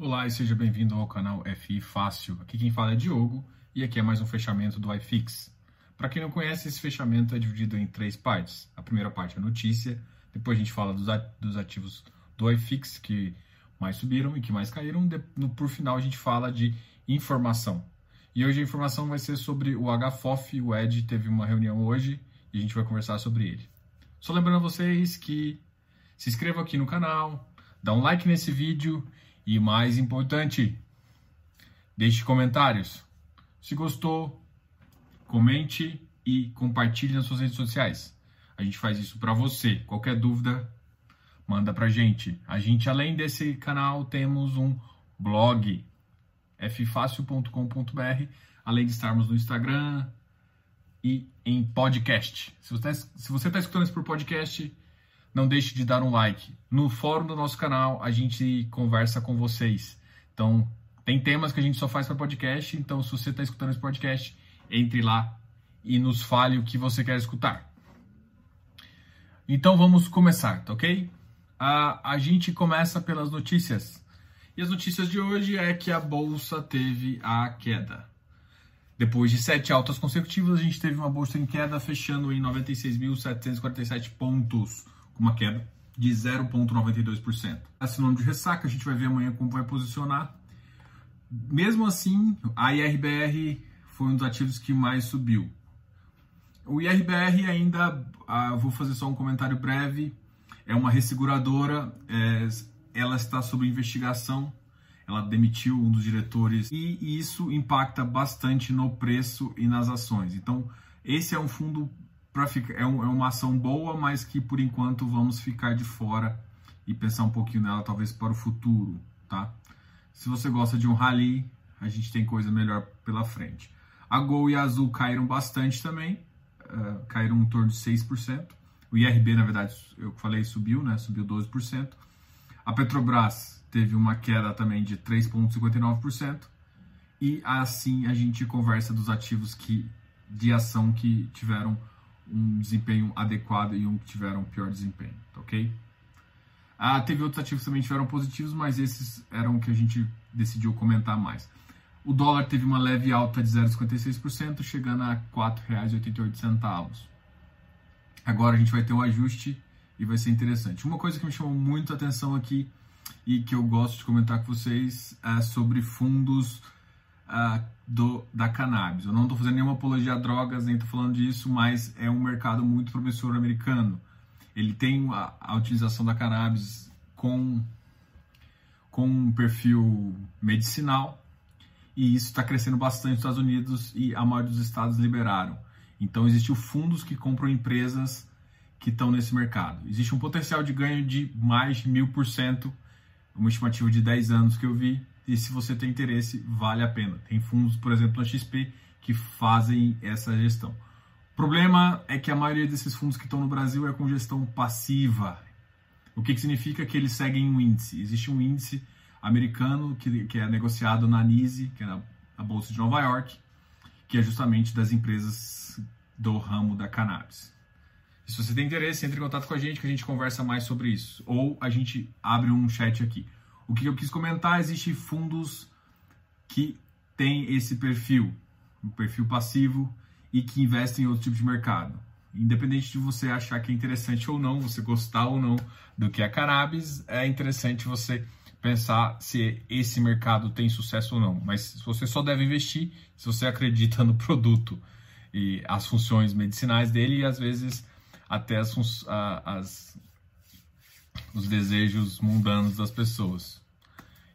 Olá e seja bem-vindo ao canal FI Fácil. Aqui quem fala é Diogo e aqui é mais um fechamento do iFix. Para quem não conhece, esse fechamento é dividido em três partes. A primeira parte é notícia, depois a gente fala dos ativos do iFix que mais subiram e que mais caíram. Por final, a gente fala de informação. E hoje a informação vai ser sobre o HFOF. O Ed teve uma reunião hoje e a gente vai conversar sobre ele. Só lembrando a vocês que se inscrevam aqui no canal, dá um like nesse vídeo e mais importante, deixe comentários. Se gostou, comente e compartilhe nas suas redes sociais. A gente faz isso para você. Qualquer dúvida, manda pra gente. A gente, além desse canal, temos um blog, ffácil.com.br, além de estarmos no Instagram e em podcast. Se você está tá escutando isso por podcast, não deixe de dar um like. No fórum do nosso canal, a gente conversa com vocês. Então, tem temas que a gente só faz para podcast, então se você está escutando esse podcast, entre lá e nos fale o que você quer escutar. Então vamos começar, tá ok? A, a gente começa pelas notícias. E as notícias de hoje é que a bolsa teve a queda. Depois de sete altas consecutivas, a gente teve uma bolsa em queda, fechando em 96.747 pontos uma queda de 0,92%. A sinônimo de ressaca, a gente vai ver amanhã como vai posicionar. Mesmo assim, a IRBR foi um dos ativos que mais subiu. O IRBR ainda, ah, vou fazer só um comentário breve, é uma resseguradora, é, ela está sob investigação, ela demitiu um dos diretores e isso impacta bastante no preço e nas ações. Então, esse é um fundo ficar, é, um, é uma ação boa, mas que por enquanto vamos ficar de fora e pensar um pouquinho nela, talvez para o futuro, tá? Se você gosta de um rally, a gente tem coisa melhor pela frente. A Gol e a Azul caíram bastante também, uh, caíram em torno de 6%. O IRB, na verdade, eu falei, subiu, né? Subiu 12%. A Petrobras teve uma queda também de 3,59%. E assim a gente conversa dos ativos que, de ação que tiveram um desempenho adequado e um que tiveram pior desempenho, tá ok? Ah, teve outros ativos que também tiveram positivos, mas esses eram que a gente decidiu comentar mais. O dólar teve uma leve alta de 0,56%, chegando a R$ 4,88. Agora a gente vai ter um ajuste e vai ser interessante. Uma coisa que me chamou muito a atenção aqui e que eu gosto de comentar com vocês é sobre fundos uh, do, da cannabis. Eu não estou fazendo nenhuma apologia a drogas, nem estou falando disso, mas é um mercado muito promissor americano. Ele tem a, a utilização da cannabis com, com um perfil medicinal e isso está crescendo bastante nos Estados Unidos e a maioria dos estados liberaram. Então, existem fundos que compram empresas que estão nesse mercado. Existe um potencial de ganho de mais de mil por cento, uma estimativa de 10 anos que eu vi, e se você tem interesse, vale a pena. Tem fundos, por exemplo, na XP, que fazem essa gestão. O problema é que a maioria desses fundos que estão no Brasil é com gestão passiva. O que, que significa que eles seguem um índice? Existe um índice americano que, que é negociado na NISE, que é a Bolsa de Nova York, que é justamente das empresas do ramo da cannabis. E se você tem interesse, entre em contato com a gente que a gente conversa mais sobre isso. Ou a gente abre um chat aqui. O que eu quis comentar, existem fundos que têm esse perfil, um perfil passivo e que investem em outro tipo de mercado. Independente de você achar que é interessante ou não, você gostar ou não do que é cannabis, é interessante você pensar se esse mercado tem sucesso ou não. Mas você só deve investir se você acredita no produto e as funções medicinais dele e às vezes até as, as os desejos mundanos das pessoas.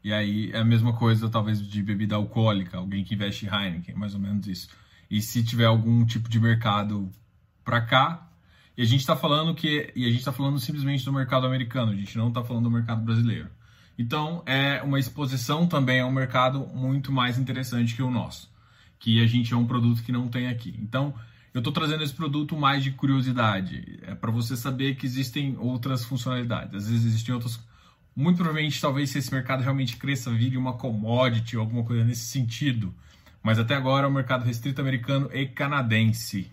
E aí é a mesma coisa, talvez, de bebida alcoólica, alguém que investe Heineken, mais ou menos isso. E se tiver algum tipo de mercado para cá, e a gente está falando que e a gente está falando simplesmente do mercado americano, a gente não está falando do mercado brasileiro. Então é uma exposição também a um mercado muito mais interessante que o nosso, que a gente é um produto que não tem aqui. Então eu estou trazendo esse produto mais de curiosidade, é para você saber que existem outras funcionalidades. Às vezes existem outras. Muito provavelmente, talvez se esse mercado realmente cresça, vire uma commodity ou alguma coisa nesse sentido. Mas até agora é um mercado restrito americano e canadense.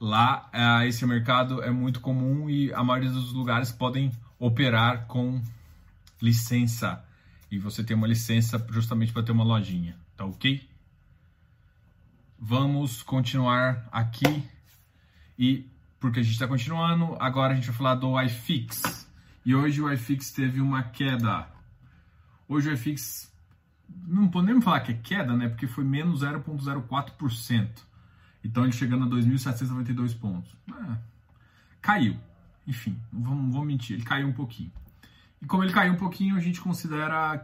Lá, uh, esse mercado é muito comum e a maioria dos lugares podem operar com licença. e você tem uma licença justamente para ter uma lojinha, tá ok? Vamos continuar aqui e porque a gente está continuando, agora a gente vai falar do iFix. E hoje o iFix teve uma queda. Hoje o iFix, não podemos falar que é queda, né? Porque foi menos 0,04%. Então ele chegando a 2.792 pontos. É, caiu. Enfim, não vou, não vou mentir, ele caiu um pouquinho. E como ele caiu um pouquinho, a gente considera.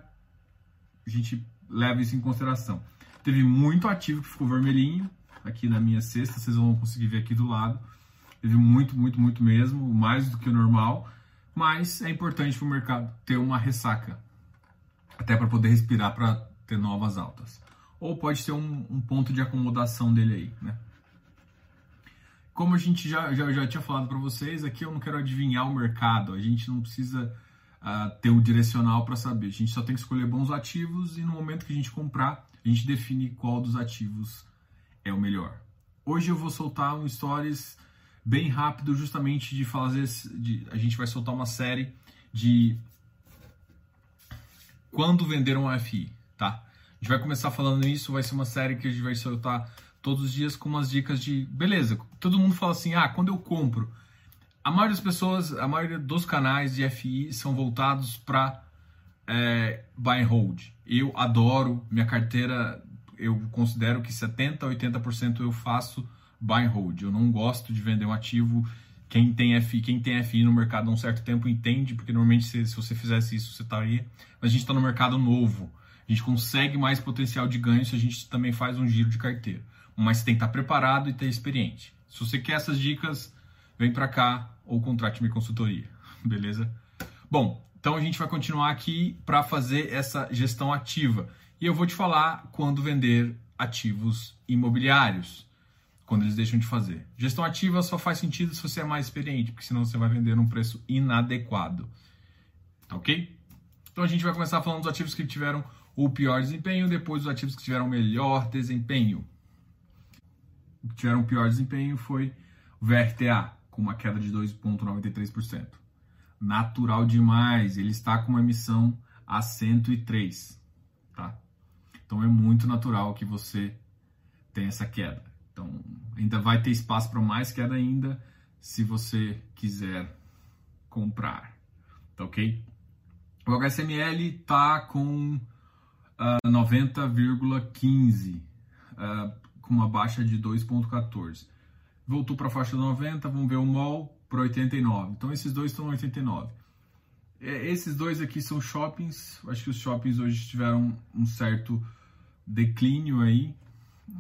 A gente leva isso em consideração. Teve muito ativo que ficou vermelhinho aqui na minha cesta, vocês vão conseguir ver aqui do lado teve muito, muito, muito mesmo, mais do que o normal, mas é importante para o mercado ter uma ressaca, até para poder respirar para ter novas altas. Ou pode ser um, um, ponto de acomodação dele aí, né? Como a gente já, já, já tinha falado para vocês, aqui eu não quero adivinhar o mercado, a gente não precisa ter um direcional para saber, a gente só tem que escolher bons ativos e no momento que a gente comprar, a gente define qual dos ativos é o melhor. Hoje eu vou soltar um stories bem rápido, justamente de fazer. De, a gente vai soltar uma série de quando vender um AFI, tá? A gente vai começar falando isso, vai ser uma série que a gente vai soltar todos os dias com umas dicas de beleza. Todo mundo fala assim: "Ah, quando eu compro". A maioria das pessoas, a maioria dos canais de FI são voltados para é, buy and hold. Eu adoro minha carteira, eu considero que 70 a 80% eu faço buy and hold. Eu não gosto de vender um ativo. Quem tem FI, quem tem FI no mercado há um certo tempo entende, porque normalmente se, se você fizesse isso, você estaria. Mas a gente está no mercado novo. A gente consegue mais potencial de ganho se a gente também faz um giro de carteira. Mas tem que estar preparado e ter experiente. Se você quer essas dicas, vem para cá ou contrate minha consultoria. Beleza? Bom, então a gente vai continuar aqui para fazer essa gestão ativa. E eu vou te falar quando vender ativos imobiliários quando eles deixam de fazer. Gestão ativa só faz sentido se você é mais experiente, porque senão você vai vender num preço inadequado. Tá ok? Então a gente vai começar falando dos ativos que tiveram o pior desempenho, depois os ativos que tiveram o melhor desempenho. O que tiveram o pior desempenho foi o VRTA, com uma queda de 2,93%. Natural demais, ele está com uma emissão a 103, tá? Então é muito natural que você tenha essa queda. Então, ainda vai ter espaço para mais queda ainda se você quiser comprar. Tá ok? O HSML está com uh, ah, 90,15, uh, com uma baixa de 2,14. Voltou para a faixa 90, vamos ver o MOL para 89. Então, esses dois estão 89. É, esses dois aqui são shoppings. Acho que os shoppings hoje tiveram um certo declínio aí,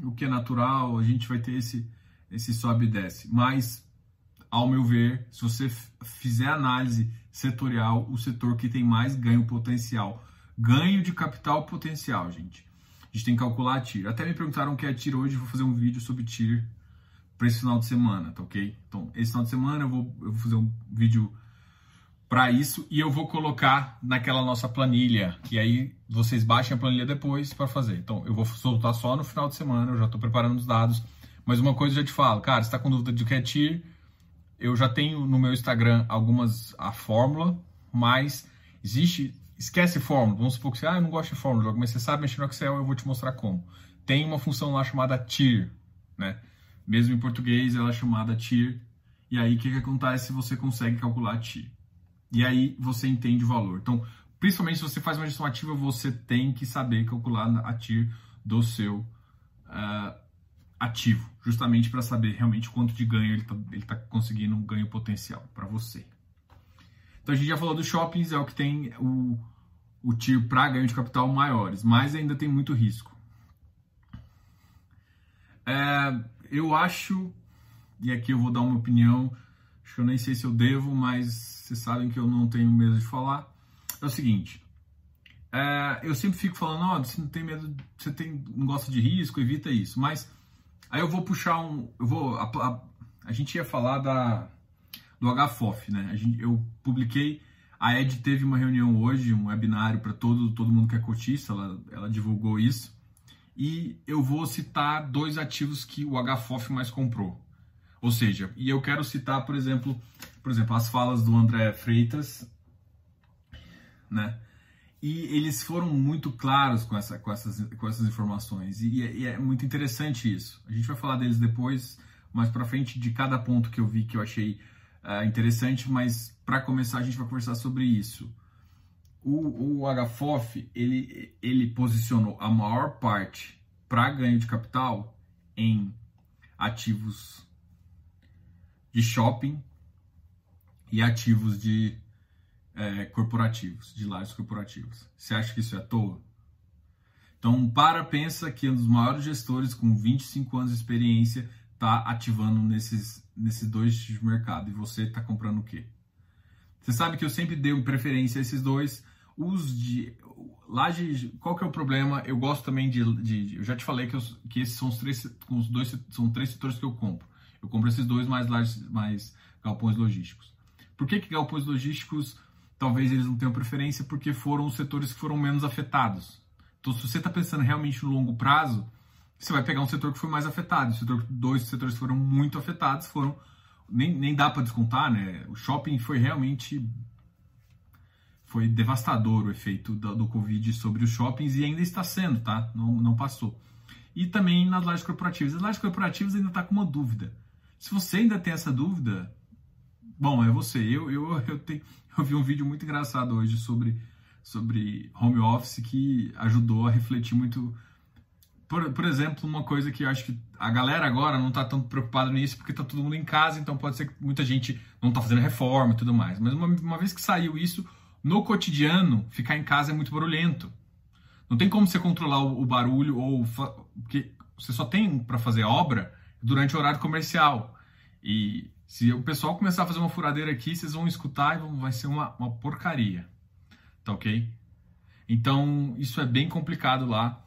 o que é natural, a gente vai ter esse, esse sobe e desce. Mas, ao meu ver, se você fizer análise setorial, o setor que tem mais ganho potencial, ganho de capital potencial, gente. A gente tem que calcular a TIR. Até me perguntaram o que é TIR hoje, vou fazer um vídeo sobre TIR para esse final de semana, tá ok? Então, esse final de semana eu vou, eu vou fazer um vídeo para isso e eu vou colocar naquela nossa planilha. E aí vocês baixem a planilha depois para fazer. Então eu vou soltar só no final de semana, eu já estou preparando os dados. Mas uma coisa eu já te falo, cara, está com dúvida de que é TIR, eu já tenho no meu Instagram algumas a fórmula, mas existe. Esquece fórmula. Vamos supor que você, ah, eu não gosto de fórmula, mas você sabe mexer no Excel, eu vou te mostrar como. Tem uma função lá chamada TIR, né? Mesmo em português, ela é chamada TIR. E aí, o que, que acontece se você consegue calcular TIR? E aí você entende o valor. Então, principalmente se você faz uma gestão ativa, você tem que saber calcular a TIR do seu uh, ativo, justamente para saber realmente quanto de ganho ele está tá conseguindo um ganho potencial para você. Então a gente já falou dos shoppings, é o que tem o, o TIR para ganho de capital maiores, mas ainda tem muito risco. É, eu acho, e aqui eu vou dar uma opinião, acho que eu nem sei se eu devo, mas vocês sabem que eu não tenho medo de falar. É o seguinte, é, eu sempre fico falando, oh, você não tem medo, você tem, não gosta de risco, evita isso. Mas aí eu vou puxar um, eu vou, a, a, a gente ia falar da do HFOF, né? Gente, eu publiquei, a Ed teve uma reunião hoje, um webinário para todo todo mundo que é cotista, ela, ela divulgou isso. E eu vou citar dois ativos que o HFOF mais comprou. Ou seja, e eu quero citar, por exemplo, por exemplo, as falas do André Freitas, né? E eles foram muito claros com, essa, com, essas, com essas informações. E, e é muito interessante isso. A gente vai falar deles depois, mais para frente, de cada ponto que eu vi que eu achei uh, interessante. Mas para começar, a gente vai conversar sobre isso. O, o HFOF, ele, ele posicionou a maior parte para ganho de capital em ativos de shopping e ativos de é, corporativos, de lares corporativos. Você acha que isso é à toa? Então, para, pensa que um dos maiores gestores com 25 anos de experiência está ativando nesses, nesses dois tipos de mercado e você está comprando o quê? Você sabe que eu sempre dei preferência a esses dois. Os de laje, qual que é o problema? Eu gosto também de, de eu já te falei que, eu, que esses são os três, os dois, são três setores que eu compro. Eu compro esses dois mais mais galpões logísticos. Por que, que galpões logísticos talvez eles não tenham preferência? Porque foram os setores que foram menos afetados. Então, se você está pensando realmente no longo prazo, você vai pegar um setor que foi mais afetado. O setor, dois setores que foram muito afetados foram. Nem, nem dá para descontar, né? O shopping foi realmente. Foi devastador o efeito do, do Covid sobre os shoppings e ainda está sendo, tá? Não, não passou. E também nas lajes corporativas. As lajes corporativas ainda está com uma dúvida. Se você ainda tem essa dúvida, bom, é você. Eu, eu, eu, tenho, eu vi um vídeo muito engraçado hoje sobre, sobre home office que ajudou a refletir muito. Por, por exemplo, uma coisa que eu acho que a galera agora não está tão preocupada nisso porque está todo mundo em casa, então pode ser que muita gente não está fazendo reforma e tudo mais. Mas uma, uma vez que saiu isso, no cotidiano, ficar em casa é muito barulhento. Não tem como você controlar o, o barulho ou porque você só tem para fazer obra durante o horário comercial. E se o pessoal começar a fazer uma furadeira aqui, vocês vão escutar e vai ser uma, uma porcaria. Tá ok? Então, isso é bem complicado lá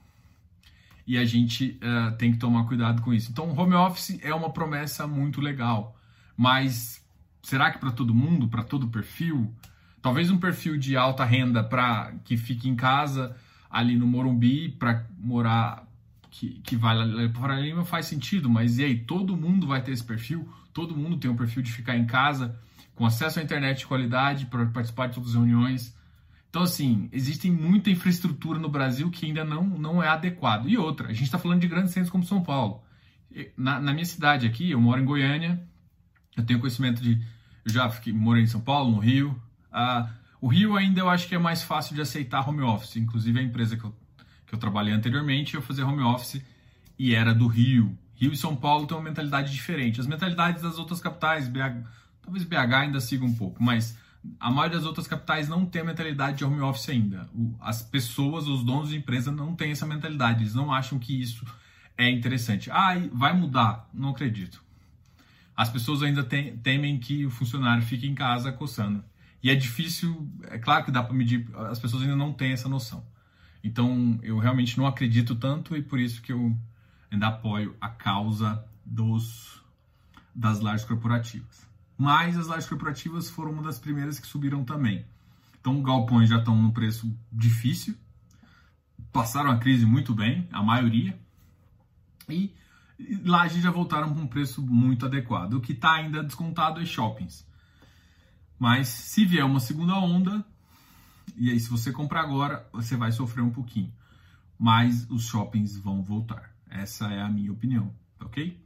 e a gente uh, tem que tomar cuidado com isso. Então, home office é uma promessa muito legal, mas será que para todo mundo, para todo perfil? Talvez um perfil de alta renda para que fique em casa ali no Morumbi para morar que, que vai para Lima faz sentido, mas e aí? Todo mundo vai ter esse perfil? Todo mundo tem um perfil de ficar em casa, com acesso à internet de qualidade, para participar de todas as reuniões. Então, assim, existe muita infraestrutura no Brasil que ainda não, não é adequado. E outra, a gente está falando de grandes centros como São Paulo. Na, na, minha cidade aqui, eu moro em Goiânia, eu tenho conhecimento de. Eu já fiquei, morei em São Paulo, no Rio. Ah, o Rio ainda eu acho que é mais fácil de aceitar home office. Inclusive, a empresa que eu que eu trabalhei anteriormente, eu fazia home office e era do Rio. Rio e São Paulo têm uma mentalidade diferente. As mentalidades das outras capitais, BH, talvez BH ainda siga um pouco, mas a maioria das outras capitais não tem a mentalidade de home office ainda. As pessoas, os donos de empresa não têm essa mentalidade. Eles não acham que isso é interessante. Ah, vai mudar? Não acredito. As pessoas ainda tem, temem que o funcionário fique em casa coçando. E é difícil, é claro que dá para medir, as pessoas ainda não têm essa noção. Então, eu realmente não acredito tanto e por isso que eu ainda apoio a causa dos das lajes corporativas. Mas as lajes corporativas foram uma das primeiras que subiram também. Então, galpões já estão no preço difícil, passaram a crise muito bem, a maioria, e lajes já voltaram para um preço muito adequado. O que está ainda descontado é shoppings. Mas se vier uma segunda onda, e aí, se você comprar agora, você vai sofrer um pouquinho. Mas os shoppings vão voltar. Essa é a minha opinião, ok?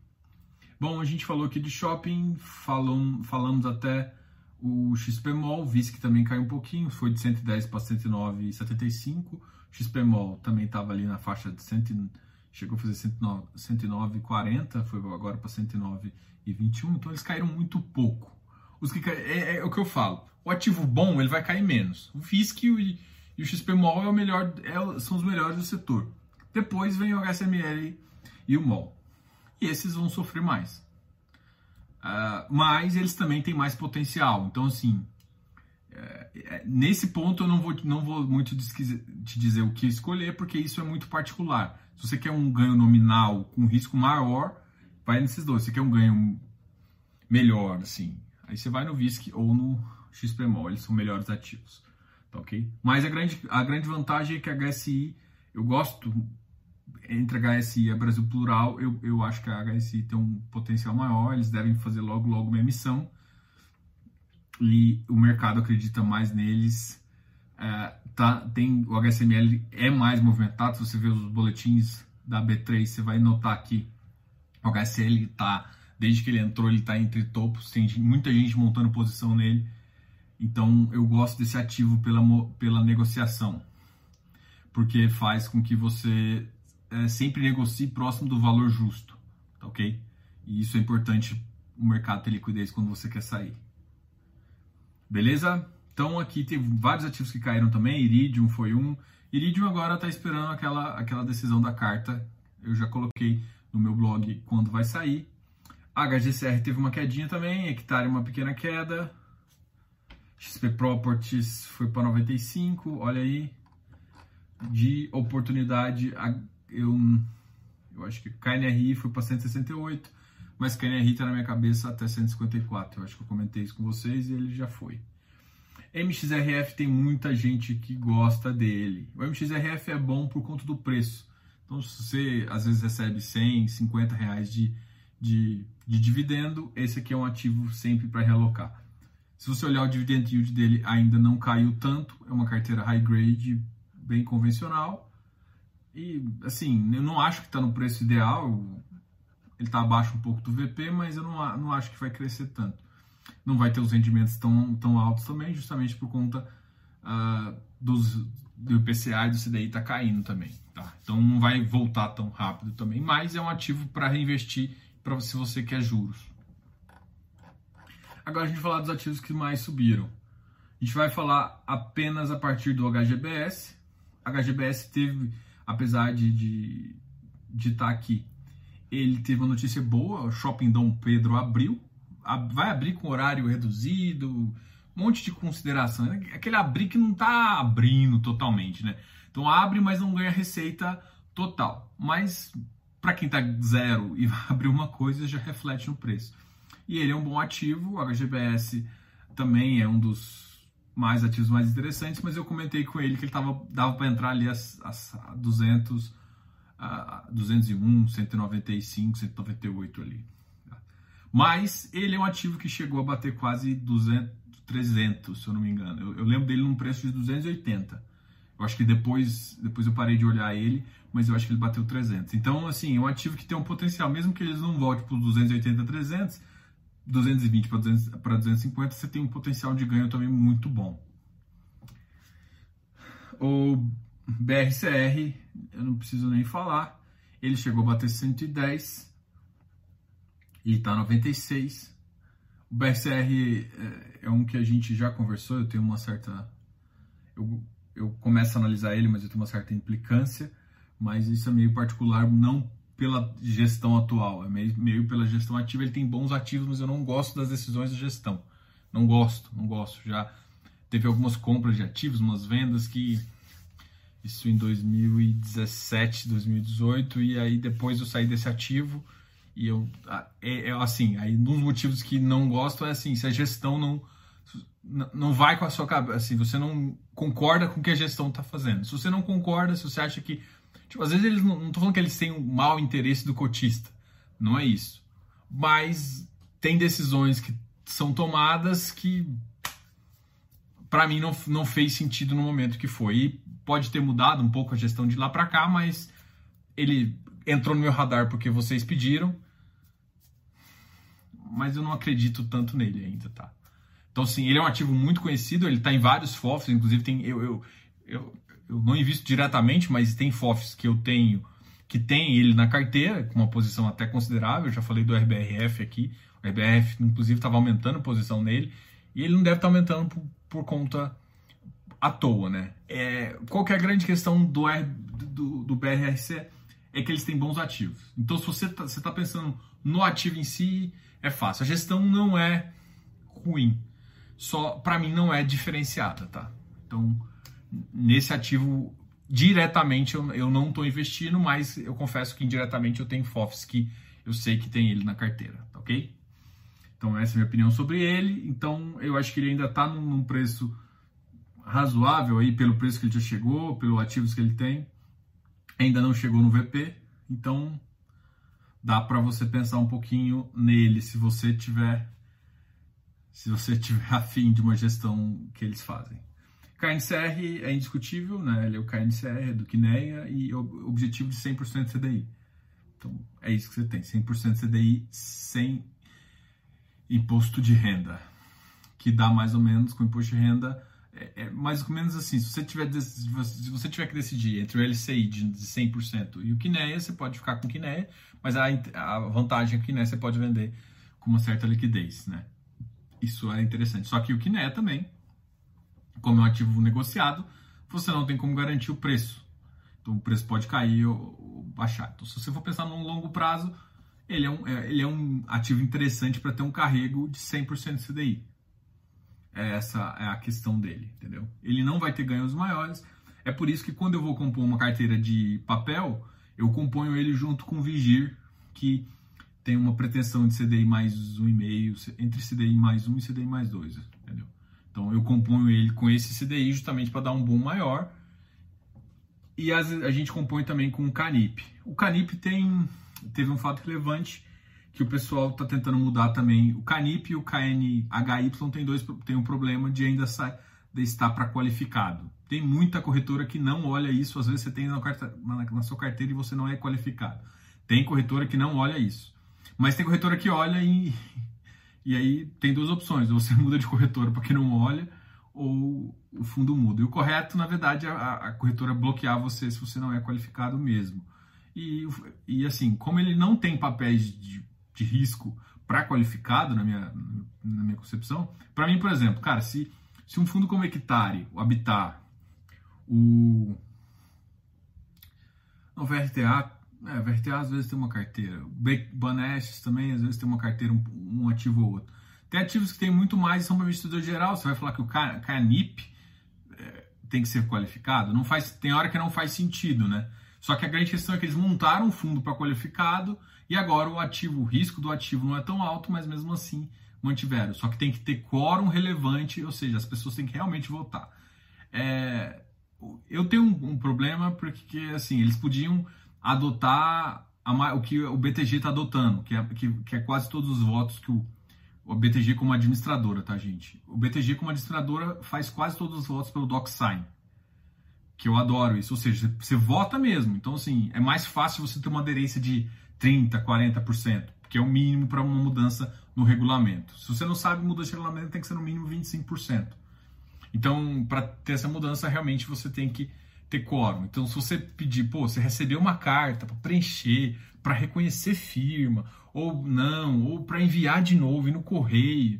Bom, a gente falou aqui de shopping, falou, falamos até o XP Mall, visto que também caiu um pouquinho, foi de 110 para 109,75. XP Mall também estava ali na faixa de 100, chegou a fazer 109,40, foi agora para 109,21. Então eles caíram muito pouco. Os que é, é, o que eu falo. O ativo bom ele vai cair menos. O FISC e, e o XP Mall é o melhor, é, são os melhores do setor. Depois vem o HSML e o MOL. E esses vão sofrer mais. Uh, mas eles também têm mais potencial. Então, assim, é, nesse ponto eu não vou, não vou muito te dizer o que escolher, porque isso é muito particular. Se você quer um ganho nominal com risco maior, vai nesses dois. Se você quer um ganho melhor, assim, Aí você vai no VISC ou no XPMOL, eles são melhores ativos. Tá ok? Mas a grande, a grande vantagem é que a HSI, eu gosto, entre a HSI e a Brasil Plural, eu, eu acho que a HSI tem um potencial maior, eles devem fazer logo, logo uma emissão. E o mercado acredita mais neles é, tá, tem o HSML é mais movimentado. Se você ver os boletins da B3, você vai notar que o HSL está, desde que ele entrou, ele está entre topos. Tem muita gente montando posição nele. Então eu gosto desse ativo pela, pela negociação, porque faz com que você é, sempre negocie próximo do valor justo, tá ok? E isso é importante o mercado ter liquidez quando você quer sair. Beleza? Então aqui tem vários ativos que caíram também, Iridium foi um. Iridium agora está esperando aquela, aquela decisão da carta. Eu já coloquei no meu blog quando vai sair. A HGCR teve uma quedinha também, Hectare uma pequena queda. XP Properties foi para 95, olha aí. De oportunidade, eu, eu acho que KNRI foi para 168, mas KNRI está na minha cabeça até 154. Eu acho que eu comentei isso com vocês e ele já foi. MXRF tem muita gente que gosta dele. O MXRF é bom por conta do preço. Então, se você às vezes recebe 100, 50 reais de, de, de dividendo, esse aqui é um ativo sempre para realocar. Se você olhar o dividend yield dele, ainda não caiu tanto. É uma carteira high grade, bem convencional. E, assim, eu não acho que está no preço ideal. Ele está abaixo um pouco do VP, mas eu não, não acho que vai crescer tanto não vai ter os rendimentos tão, tão altos também, justamente por conta uh, dos, do IPCA e do CDI tá caindo também. Tá? Então não vai voltar tão rápido também, mas é um ativo para reinvestir para se você quer juros. Agora a gente vai falar dos ativos que mais subiram. A gente vai falar apenas a partir do HGBS. HGBS teve, apesar de estar de, de tá aqui, ele teve uma notícia boa, o Shopping Dom Pedro abriu, vai abrir com horário reduzido, um monte de consideração. Aquele abrir que não está abrindo totalmente, né? Então abre, mas não ganha receita total. Mas para quem está zero e vai abrir uma coisa, já reflete no preço. E ele é um bom ativo, o HGBS também é um dos mais ativos mais interessantes, mas eu comentei com ele que ele tava, dava para entrar ali as, as 200, a 201, 195, 198 ali. Mas ele é um ativo que chegou a bater quase 200, 300, se eu não me engano. Eu, eu lembro dele num preço de 280. Eu acho que depois, depois eu parei de olhar ele, mas eu acho que ele bateu 300. Então, assim, é um ativo que tem um potencial, mesmo que eles não voltem para os 280, 300, 220 para 250, você tem um potencial de ganho também muito bom. O BRCR, eu não preciso nem falar, ele chegou a bater 110 e está 96. O BSR é, é um que a gente já conversou, eu tenho uma certa. Eu, eu começo a analisar ele, mas eu tenho uma certa implicância, mas isso é meio particular, não pela gestão atual, é meio, meio pela gestão ativa. Ele tem bons ativos, mas eu não gosto das decisões de gestão. Não gosto, não gosto. Já teve algumas compras de ativos, umas vendas que isso em 2017, 2018, e aí depois eu saí desse ativo e eu, é, é, assim, aí um dos motivos que não gosto é assim, se a gestão não não vai com a sua cabeça, assim, você não concorda com o que a gestão está fazendo. Se você não concorda, se você acha que, tipo, às vezes eles não, não falando que eles têm um mau interesse do cotista, não é isso. Mas tem decisões que são tomadas que para mim não, não fez sentido no momento que foi. E pode ter mudado um pouco a gestão de lá para cá, mas ele entrou no meu radar porque vocês pediram mas eu não acredito tanto nele ainda, tá? Então, sim, ele é um ativo muito conhecido, ele está em vários FOFs, inclusive tem, eu, eu, eu, eu não invisto diretamente, mas tem FOFs que eu tenho que tem ele na carteira, com uma posição até considerável, eu já falei do RBRF aqui, o RBRF inclusive estava aumentando a posição nele, e ele não deve estar tá aumentando por, por, conta à toa, né? É, qual é a grande questão do, R, do, do BRRC? É que eles têm bons ativos. Então, se você está tá pensando no ativo em si, é fácil. A gestão não é ruim. Só para mim não é diferenciada, tá? Então, nesse ativo diretamente eu, eu não estou investindo, mas eu confesso que indiretamente eu tenho FOFs que eu sei que tem ele na carteira, tá ok? Então essa é a minha opinião sobre ele. Então eu acho que ele ainda está num, preço razoável aí pelo preço que ele já chegou, pelos ativos que ele tem. Ainda não chegou no VP, então dá para você pensar um pouquinho nele se você tiver se você tiver afim de uma gestão que eles fazem. KNCR é indiscutível, né? Ele é o KNCR do Kinea e o objetivo de 100% CDI. Então, é isso que você tem, 100% CDI sem imposto de renda, que dá mais ou menos com imposto de renda é, é mais ou menos assim, se você tiver se você tiver que decidir entre o LCI de 100% e o Kinea, você pode ficar com o Kinea, mas a, a vantagem é que o você pode vender com uma certa liquidez, né? Isso é interessante. Só que o Kinea também, como é um ativo negociado, você não tem como garantir o preço. Então o preço pode cair ou, baixar. Então se você for pensar num longo prazo, ele é um, é, ele é um ativo interessante para ter um carrego de 100% CDI. Essa é a questão dele, entendeu? Ele não vai ter ganhos maiores. É por isso que quando eu vou compor uma carteira de papel, eu componho ele junto com o Vigir, que tem uma pretensão de CDI mais 1,5, entre CDI mais 1 e CDI mais 2, entendeu? Então eu componho ele com esse CDI justamente para dar um boom maior. E a gente compõe também com o Canip. O Canip tem, teve um fato relevante que o pessoal está tentando mudar também. O Canip e o KNHY tem, dois, tem um problema de ainda de estar para qualificado. Tem muita corretora que não olha isso, às vezes você tem na, na, na sua carteira e você não é qualificado. Tem corretora que não olha isso. Mas tem corretora que olha e, e aí tem duas opções. Ou você muda de corretora porque não olha, ou o fundo muda. E o correto, na verdade, é a, corretora bloquear você se você não é qualificado mesmo. E, e assim, como ele não tem papéis de de risco para qualificado, na minha, na minha concepção. Para mim, por exemplo, cara, se, se um fundo como Hectare, o Habitat, o. o VRTA, é, VRTA às vezes tem uma carteira. Banestes também às vezes tem uma carteira, um, um, ativo ou outro. Tem ativos que tem muito mais e são para investidor geral. Você vai falar que o Canip é, tem que ser qualificado? Não faz, tem hora que não faz sentido, né? Só que a grande questão é que eles montaram um fundo para qualificado e agora o ativo, o risco do ativo não é tão alto, mas mesmo assim mantiveram. Só que tem que ter quórum relevante, ou seja, as pessoas têm que realmente votar. É, eu tenho um, um, problema porque assim eles podiam adotar a, o que o BTG está adotando, que é, que, que é, quase todos os votos que o, o BTG como administradora, tá gente? O BTG como administradora faz quase todos os votos pelo DocSign que eu adoro isso, ou seja, você vota mesmo. Então, assim, é mais fácil você ter uma aderência de 30%, 40%, que é o mínimo para uma mudança no regulamento. Se você não sabe mudança de regulamento, tem que ser no mínimo 25%. Então, para ter essa mudança, realmente você tem que ter quórum. Então, se você pedir, pô, você recebeu uma carta para preencher, para reconhecer firma, ou não, ou para enviar de novo no correio,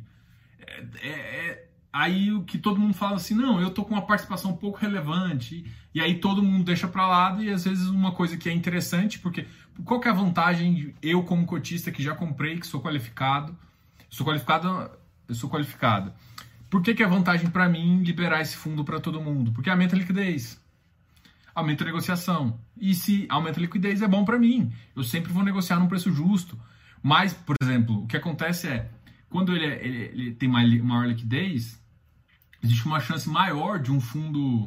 é, é, é Aí o que todo mundo fala assim, não, eu tô com uma participação pouco relevante, e aí todo mundo deixa para lado, e às vezes uma coisa que é interessante, porque qual que é a vantagem eu como cotista que já comprei, que sou qualificado, sou qualificado, eu sou qualificado. Por que, que é vantagem para mim liberar esse fundo para todo mundo? Porque aumenta a liquidez, aumenta a negociação. E se aumenta a liquidez é bom para mim. Eu sempre vou negociar num preço justo. Mas, por exemplo, o que acontece é, quando ele, é, ele, ele tem maior liquidez, existe uma chance maior de um fundo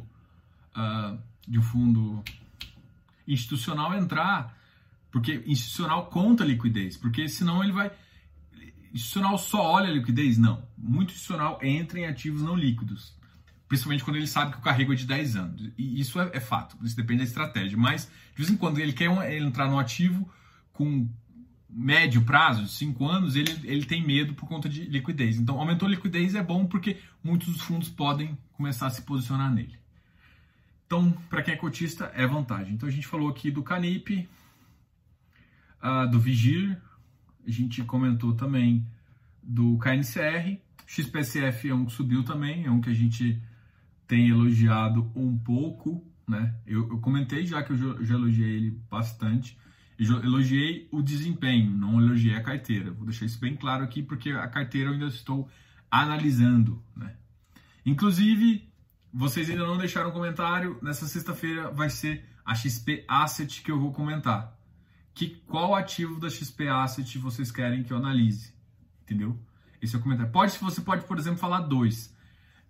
uh, de um fundo institucional entrar, porque institucional conta liquidez, porque senão ele vai institucional só olha a liquidez? Não. Muito institucional entra em ativos não líquidos. Principalmente quando ele sabe que o carrego é de 10 anos. E isso é, é fato, isso depende da estratégia. Mas, de vez em quando, ele quer um, ele entrar no ativo com médio prazo, de 5 anos, ele, ele tem medo por conta de liquidez. Então, aumentou a liquidez é bom porque muitos dos fundos podem começar a se posicionar nele. Então, para quem é cotista, é vantagem. Então, a gente falou aqui do Canip, uh, do Vigir, a gente comentou também do KNCR, XPSF é um que subiu também, é um que a gente tem elogiado um pouco, né? Eu, eu comentei já que eu já elogiei ele bastante. Elogiei o desempenho, não elogiei a carteira. Vou deixar isso bem claro aqui, porque a carteira eu ainda estou analisando. Né? Inclusive, vocês ainda não deixaram comentário. Nessa sexta-feira vai ser a XP Asset que eu vou comentar. Que, qual ativo da XP Asset vocês querem que eu analise? Entendeu? Esse é o comentário. Pode, você pode, por exemplo, falar dois.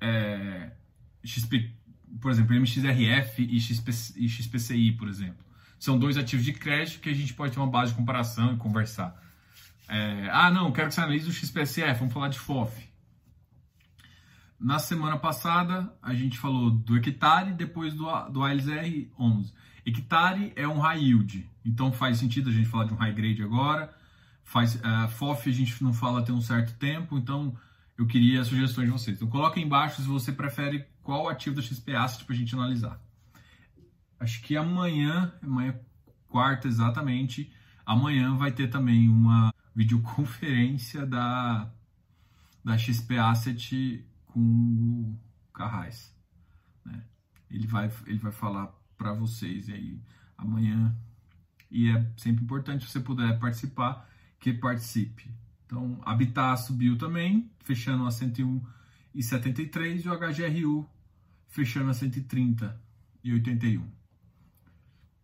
É, XP, por exemplo, MXRF e, XP, e XPCI, por exemplo. São dois ativos de crédito que a gente pode ter uma base de comparação e conversar. É, ah, não, quero que você analise o XPSF, vamos falar de FOF. Na semana passada, a gente falou do hectare depois do, do ALSR 11. Hectare é um high yield, então faz sentido a gente falar de um high grade agora. Faz, uh, FOF a gente não fala tem um certo tempo, então eu queria sugestões de vocês. Então coloca embaixo se você prefere qual ativo da XP Asset para a gente analisar. Acho que amanhã, amanhã quarta exatamente, amanhã vai ter também uma videoconferência da, da XP Asset com o Carrais. Né? Ele, vai, ele vai falar para vocês aí amanhã. E é sempre importante, se você puder participar, que participe. Então, Habitat subiu também, fechando a 101,73 e o HGRU fechando a 130,81.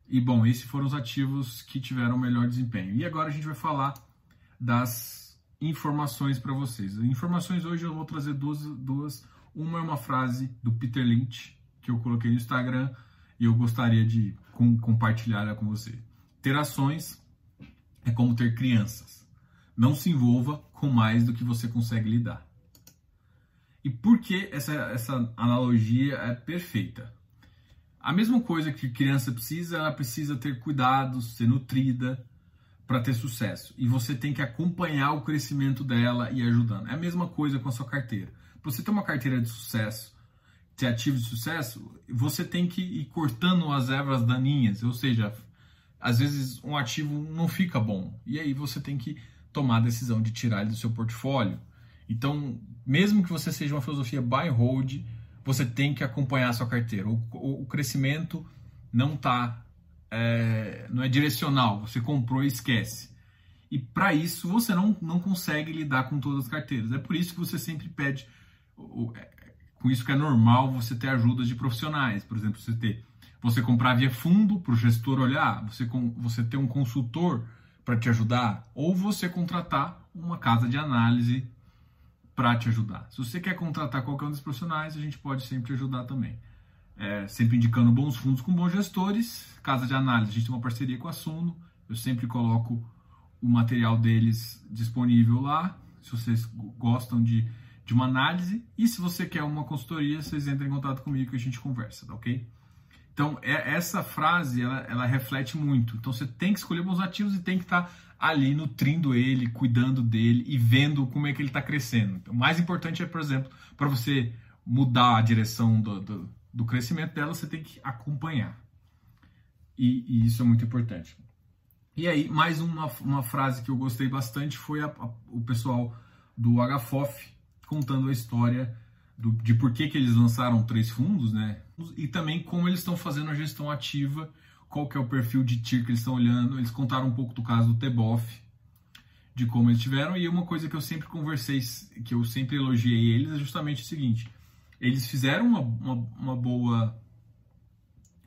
E bom, esses foram os ativos que tiveram melhor desempenho. E agora a gente vai falar das informações para vocês. Informações hoje eu vou trazer duas, duas. Uma é uma frase do Peter Lynch que eu coloquei no Instagram e eu gostaria de com, compartilhar ela com você. Ter ações é como ter crianças. Não se envolva com mais do que você consegue lidar. E por que essa, essa analogia é perfeita? A mesma coisa que criança precisa, ela precisa ter cuidados, ser nutrida, para ter sucesso. E você tem que acompanhar o crescimento dela e ajudando. É a mesma coisa com a sua carteira. Para você ter uma carteira de sucesso, ter ativo de sucesso, você tem que ir cortando as ervas daninhas, ou seja, às vezes um ativo não fica bom. E aí você tem que tomar a decisão de tirar ele do seu portfólio. Então, mesmo que você seja uma filosofia buy and hold, você tem que acompanhar a sua carteira. O, o, o crescimento não está é, não é direcional, você comprou e esquece. E para isso você não, não consegue lidar com todas as carteiras. É por isso que você sempre pede, é, com isso que é normal você ter ajuda de profissionais. Por exemplo, você ter você comprar via fundo para o gestor olhar, você, você ter um consultor para te ajudar, ou você contratar uma casa de análise para te ajudar. Se você quer contratar qualquer um dos profissionais, a gente pode sempre ajudar também é, sempre indicando bons fundos com bons gestores. Casa de análise, a gente tem uma parceria com a Suno, eu sempre coloco o material deles disponível lá, se vocês gostam de, de uma análise. E se você quer uma consultoria, vocês entrem em contato comigo que a gente conversa, tá ok? Então, é, essa frase, ela, ela reflete muito. Então, você tem que escolher bons ativos e tem que estar tá ali nutrindo ele, cuidando dele e vendo como é que ele está crescendo. Então, o mais importante é, por exemplo, para você mudar a direção do, do do crescimento dela, você tem que acompanhar. E, e isso é muito importante. E aí, mais uma, uma frase que eu gostei bastante foi a, a, o pessoal do HFOF contando a história do, de por que, que eles lançaram três fundos, né? E também como eles estão fazendo a gestão ativa, qual que é o perfil de TIR que eles estão olhando. Eles contaram um pouco do caso do Teboff, de como eles tiveram. E uma coisa que eu sempre conversei, que eu sempre elogiei eles, é justamente o seguinte: eles fizeram uma, uma, uma boa.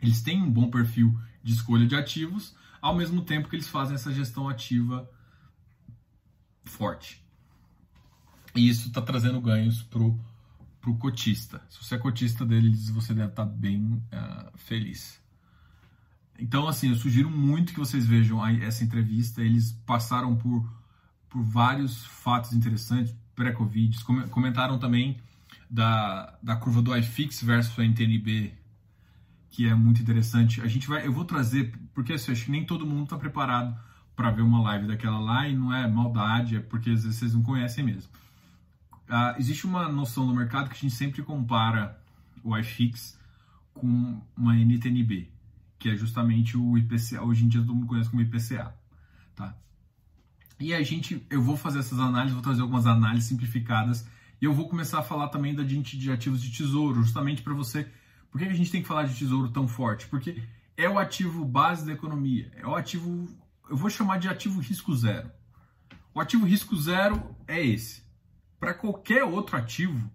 Eles têm um bom perfil de escolha de ativos, ao mesmo tempo que eles fazem essa gestão ativa forte. E isso está trazendo ganhos para o cotista. Se você é cotista deles, você deve estar tá bem uh, feliz. Então, assim, eu sugiro muito que vocês vejam essa entrevista. Eles passaram por, por vários fatos interessantes, pré-Covid. Comentaram também da, da curva do iFix versus o NTNB, que é muito interessante. A gente vai, eu vou trazer, porque assim, acho que nem todo mundo está preparado para ver uma live daquela lá e não é maldade, é porque às vezes vocês não conhecem mesmo. Uh, existe uma noção no mercado que a gente sempre compara o iFix com uma NTNB, que é justamente o IPCA. Hoje em dia todo mundo conhece como IPCA, tá? E a gente, eu vou fazer essas análises, vou trazer algumas análises simplificadas e eu vou começar a falar também da gente de ativos de tesouro, justamente para você. Por que a gente tem que falar de tesouro tão forte? Porque é o ativo base da economia. É o ativo, eu vou chamar de ativo risco zero. O ativo risco zero é esse. Para qualquer outro ativo,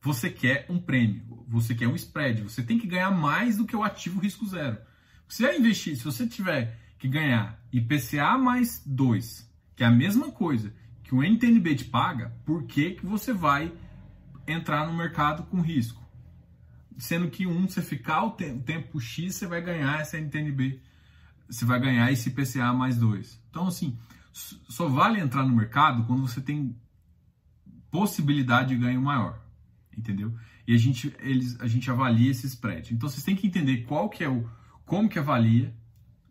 você quer um prêmio, você quer um spread, você tem que ganhar mais do que o ativo risco zero. Você vai investir, se você tiver que ganhar IPCA mais 2, que é a mesma coisa, que o NTNB te paga, por que, que você vai entrar no mercado com risco? Sendo que um, você ficar o tempo X, você vai ganhar essa NTNB, você vai ganhar esse PCA mais dois. Então, assim, só vale entrar no mercado quando você tem possibilidade de ganho maior. entendeu? E a gente, eles, a gente avalia esse spread. Então vocês têm que entender qual que é o, como que avalia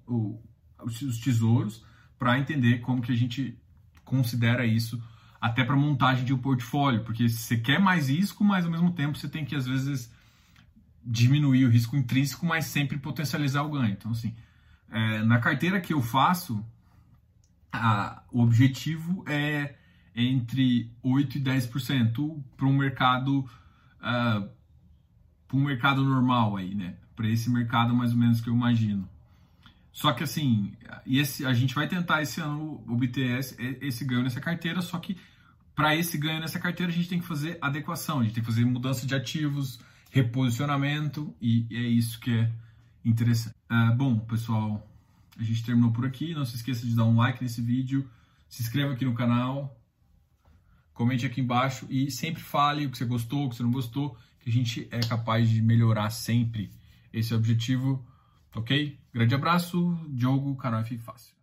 o, os, os tesouros para entender como que a gente considera isso até para montagem de um portfólio, porque você quer mais risco, mas ao mesmo tempo você tem que às vezes diminuir o risco intrínseco, mas sempre potencializar o ganho. Então assim, é, na carteira que eu faço, a, o objetivo é entre 8 e 10% para um mercado uh, para um mercado normal aí, né? Para esse mercado mais ou menos que eu imagino. Só que assim, esse, a gente vai tentar esse ano obter esse, esse ganho nessa carteira, só que para esse ganho nessa carteira a gente tem que fazer adequação, a gente tem que fazer mudança de ativos, reposicionamento e é isso que é interessante. Uh, bom, pessoal, a gente terminou por aqui. Não se esqueça de dar um like nesse vídeo, se inscreva aqui no canal, comente aqui embaixo e sempre fale o que você gostou, o que você não gostou, que a gente é capaz de melhorar sempre esse objetivo, ok? Grande abraço, Diogo, canal F Fácil.